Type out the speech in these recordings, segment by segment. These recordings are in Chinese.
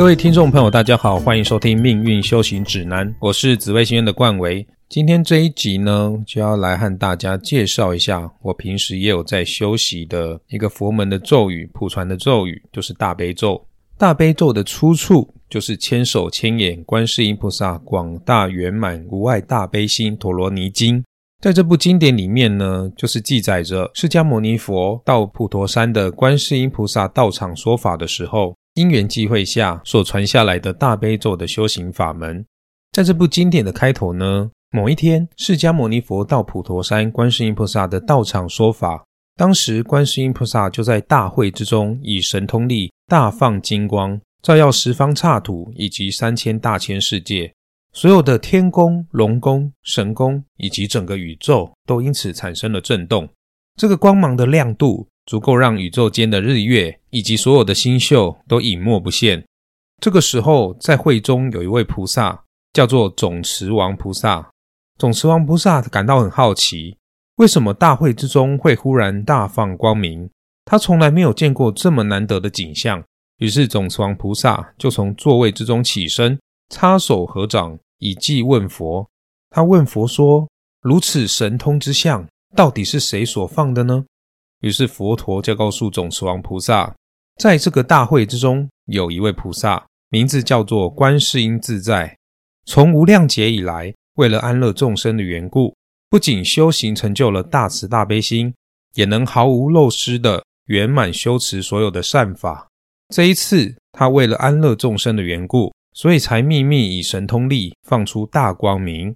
各位听众朋友，大家好，欢迎收听《命运修行指南》，我是紫薇星院的冠维。今天这一集呢，就要来和大家介绍一下我平时也有在修习的一个佛门的咒语，普传的咒语，就是大悲咒。大悲咒的出处就是千手千眼观世音菩萨广大圆满无碍大悲心陀罗尼经。在这部经典里面呢，就是记载着释迦牟尼佛到普陀山的观世音菩萨道场说法的时候。因缘际会下所传下来的大悲咒的修行法门，在这部经典的开头呢，某一天，释迦牟尼佛到普陀山观世音菩萨的道场说法，当时观世音菩萨就在大会之中，以神通力大放金光，照耀十方刹土以及三千大千世界，所有的天宫、龙宫、神宫以及整个宇宙都因此产生了震动。这个光芒的亮度。足够让宇宙间的日月以及所有的星宿都隐没不现。这个时候，在会中有一位菩萨，叫做总持王菩萨。总持王菩萨感到很好奇，为什么大会之中会忽然大放光明？他从来没有见过这么难得的景象。于是，总持王菩萨就从座位之中起身，插手合掌，以偈问佛。他问佛说：“如此神通之相，到底是谁所放的呢？”于是佛陀就告诉总持王菩萨，在这个大会之中，有一位菩萨，名字叫做观世音自在。从无量劫以来，为了安乐众生的缘故，不仅修行成就了大慈大悲心，也能毫无漏失的圆满修持所有的善法。这一次，他为了安乐众生的缘故，所以才秘密以神通力放出大光明。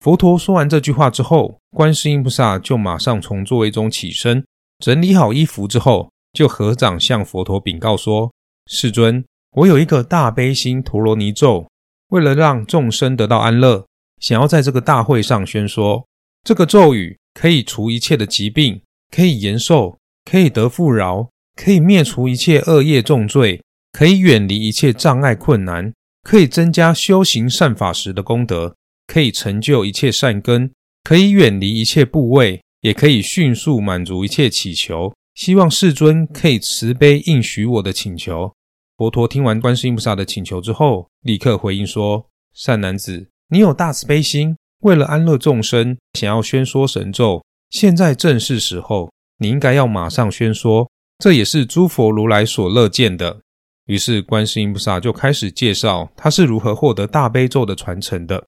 佛陀说完这句话之后，观世音菩萨就马上从座位中起身。整理好衣服之后，就合掌向佛陀禀告说：“世尊，我有一个大悲心陀罗尼咒，为了让众生得到安乐，想要在这个大会上宣说。这个咒语可以除一切的疾病，可以延寿，可以得富饶，可以灭除一切恶业重罪，可以远离一切障碍困难，可以增加修行善法时的功德，可以成就一切善根，可以远离一切部位。”也可以迅速满足一切祈求，希望世尊可以慈悲应许我的请求。佛陀听完观世音菩萨的请求之后，立刻回应说：“善男子，你有大慈悲心，为了安乐众生，想要宣说神咒，现在正是时候，你应该要马上宣说，这也是诸佛如来所乐见的。”于是观世音菩萨就开始介绍他是如何获得大悲咒的传承的。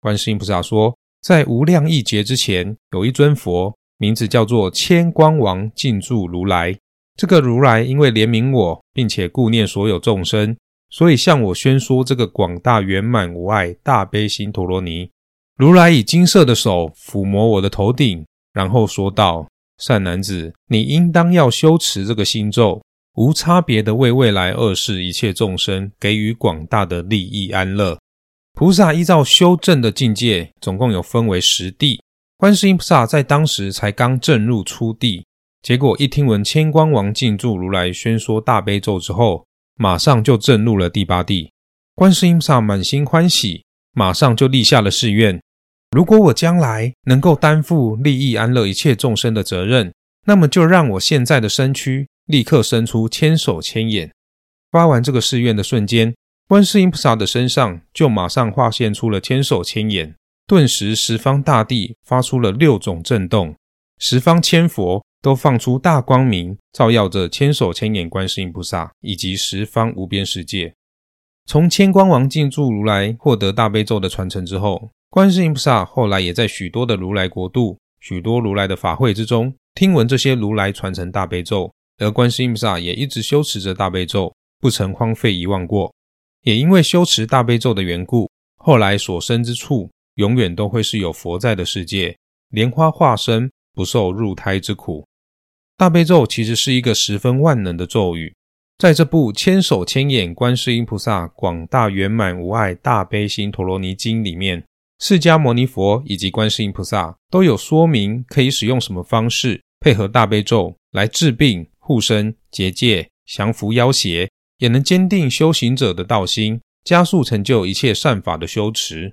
观世音菩萨说。在无量亿劫之前，有一尊佛，名字叫做千光王进驻如来。这个如来因为怜悯我，并且顾念所有众生，所以向我宣说这个广大圆满无碍大悲心陀罗尼。如来以金色的手抚摸我的头顶，然后说道：“善男子，你应当要修持这个心咒，无差别的为未来二世一切众生给予广大的利益安乐。”菩萨依照修正的境界，总共有分为十地。观世音菩萨在当时才刚正入初地，结果一听闻千光王进驻如来宣说大悲咒之后，马上就正入了第八地。观世音菩萨满心欢喜，马上就立下了誓愿：如果我将来能够担负利益安乐一切众生的责任，那么就让我现在的身躯立刻生出千手千眼。发完这个誓愿的瞬间。观世音菩萨的身上就马上化现出了千手千眼，顿时十方大地发出了六种震动，十方千佛都放出大光明，照耀着千手千眼观世音菩萨以及十方无边世界。从千光王进驻如来获得大悲咒的传承之后，观世音菩萨后来也在许多的如来国度、许多如来的法会之中听闻这些如来传承大悲咒，而观世音菩萨也一直修持着大悲咒，不曾荒废遗忘过。也因为修持大悲咒的缘故，后来所生之处永远都会是有佛在的世界，莲花化身不受入胎之苦。大悲咒其实是一个十分万能的咒语，在这部千手千眼观世音菩萨广大圆满无碍大悲心陀罗尼经里面，释迦牟尼佛以及观世音菩萨都有说明可以使用什么方式配合大悲咒来治病、护身、结界、降服妖邪。也能坚定修行者的道心，加速成就一切善法的修持。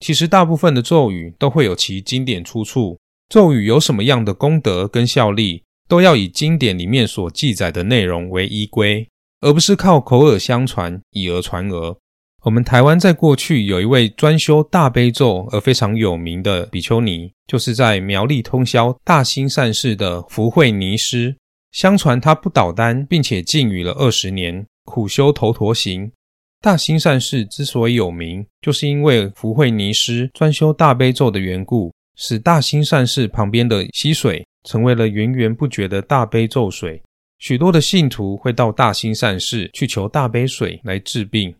其实，大部分的咒语都会有其经典出处。咒语有什么样的功德跟效力，都要以经典里面所记载的内容为依归。而不是靠口耳相传、以讹传讹。我们台湾在过去有一位专修大悲咒而非常有名的比丘尼，就是在苗栗通霄大兴善寺的福慧尼师。相传他不倒单，并且禁语了二十年，苦修头陀行。大兴善寺之所以有名，就是因为福慧尼师专修大悲咒的缘故，使大兴善寺旁边的溪水成为了源源不绝的大悲咒水。许多的信徒会到大兴善寺去求大悲水来治病。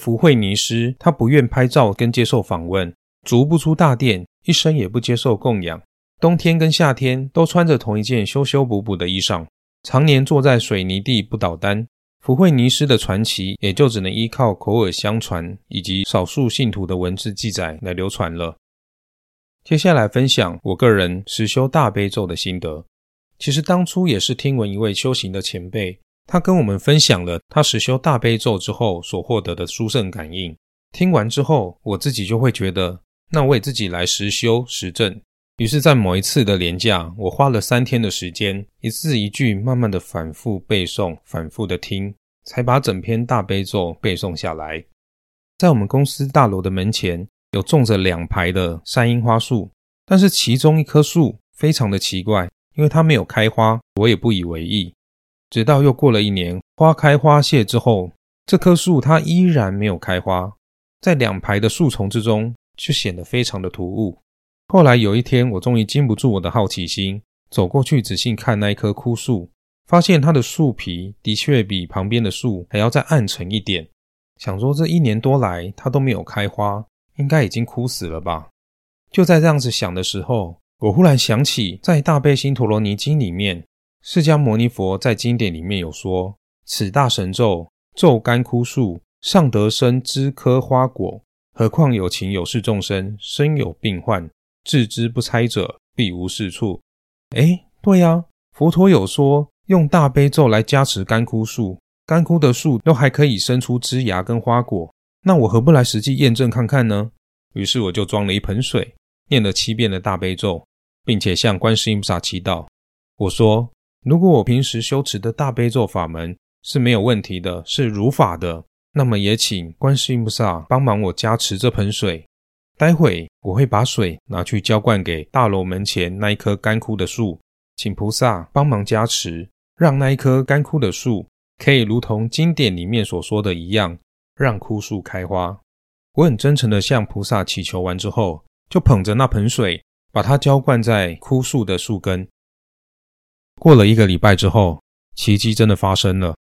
福慧尼师，他不愿拍照跟接受访问，足不出大殿，一生也不接受供养。冬天跟夏天都穿着同一件修修补补的衣裳，常年坐在水泥地不倒单。福慧尼师的传奇也就只能依靠口耳相传以及少数信徒的文字记载来流传了。接下来分享我个人实修大悲咒的心得。其实当初也是听闻一位修行的前辈。他跟我们分享了他实修大悲咒之后所获得的殊胜感应。听完之后，我自己就会觉得，那我也自己来实修实证。于是，在某一次的连假，我花了三天的时间，一字一句慢慢的反复背诵，反复的听，才把整篇大悲咒背诵下来。在我们公司大楼的门前，有种着两排的山樱花树，但是其中一棵树非常的奇怪，因为它没有开花，我也不以为意。直到又过了一年，花开花谢之后，这棵树它依然没有开花，在两排的树丛之中，却显得非常的突兀。后来有一天，我终于禁不住我的好奇心，走过去仔细看那一棵枯树，发现它的树皮的确比旁边的树还要再暗沉一点。想说这一年多来它都没有开花，应该已经枯死了吧？就在这样子想的时候，我忽然想起在《大悲心陀罗尼经》里面。释迦牟尼佛在经典里面有说：“此大神咒，咒干枯树，尚得生枝柯花果。何况有情有事众生，身有病患，置之不拆者，必无是处。”哎，对呀，佛陀有说用大悲咒来加持干枯树，干枯的树都还可以生出枝芽跟花果。那我何不来实际验证看看呢？于是我就装了一盆水，念了七遍的大悲咒，并且向观世音菩萨祈祷。我说。如果我平时修持的大悲咒法门是没有问题的，是如法的，那么也请观世音菩萨帮忙我加持这盆水。待会我会把水拿去浇灌给大楼门前那一棵干枯的树，请菩萨帮忙加持，让那一棵干枯的树可以如同经典里面所说的一样，让枯树开花。我很真诚的向菩萨祈求完之后，就捧着那盆水，把它浇灌在枯树的树根。过了一个礼拜之后，奇迹真的发生了。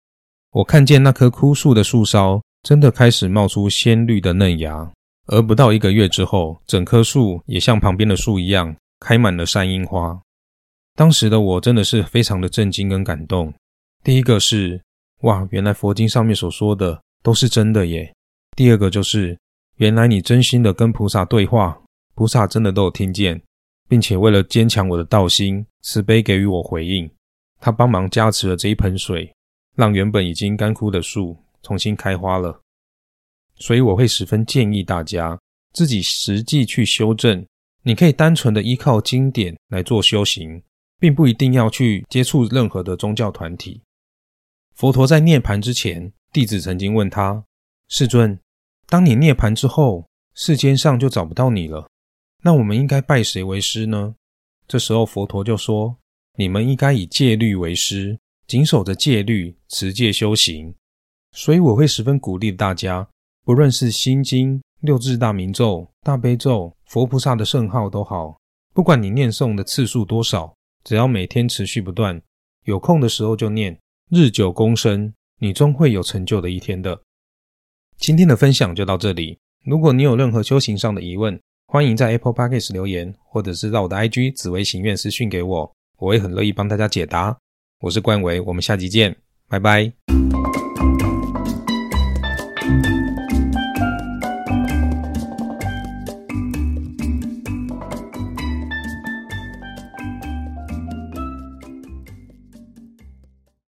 我看见那棵枯树的树梢真的开始冒出鲜绿的嫩芽，而不到一个月之后，整棵树也像旁边的树一样开满了山樱花。当时的我真的是非常的震惊跟感动。第一个是，哇，原来佛经上面所说的都是真的耶。第二个就是，原来你真心的跟菩萨对话，菩萨真的都有听见。并且为了坚强我的道心，慈悲给予我回应，他帮忙加持了这一盆水，让原本已经干枯的树重新开花了。所以我会十分建议大家自己实际去修正。你可以单纯的依靠经典来做修行，并不一定要去接触任何的宗教团体。佛陀在涅盘之前，弟子曾经问他：“世尊，当你涅盘之后，世间上就找不到你了。”那我们应该拜谁为师呢？这时候佛陀就说：“你们应该以戒律为师，谨守着戒律，持戒修行。”所以我会十分鼓励大家，不论是心经、六字大明咒、大悲咒、佛菩萨的圣号都好，不管你念诵的次数多少，只要每天持续不断，有空的时候就念，日久功深，你终会有成就的一天的。今天的分享就到这里。如果你有任何修行上的疑问，欢迎在 Apple Podcast 留言，或者是到我的 IG 紫薇行愿私讯给我，我会很乐意帮大家解答。我是冠维，我们下集见，拜拜。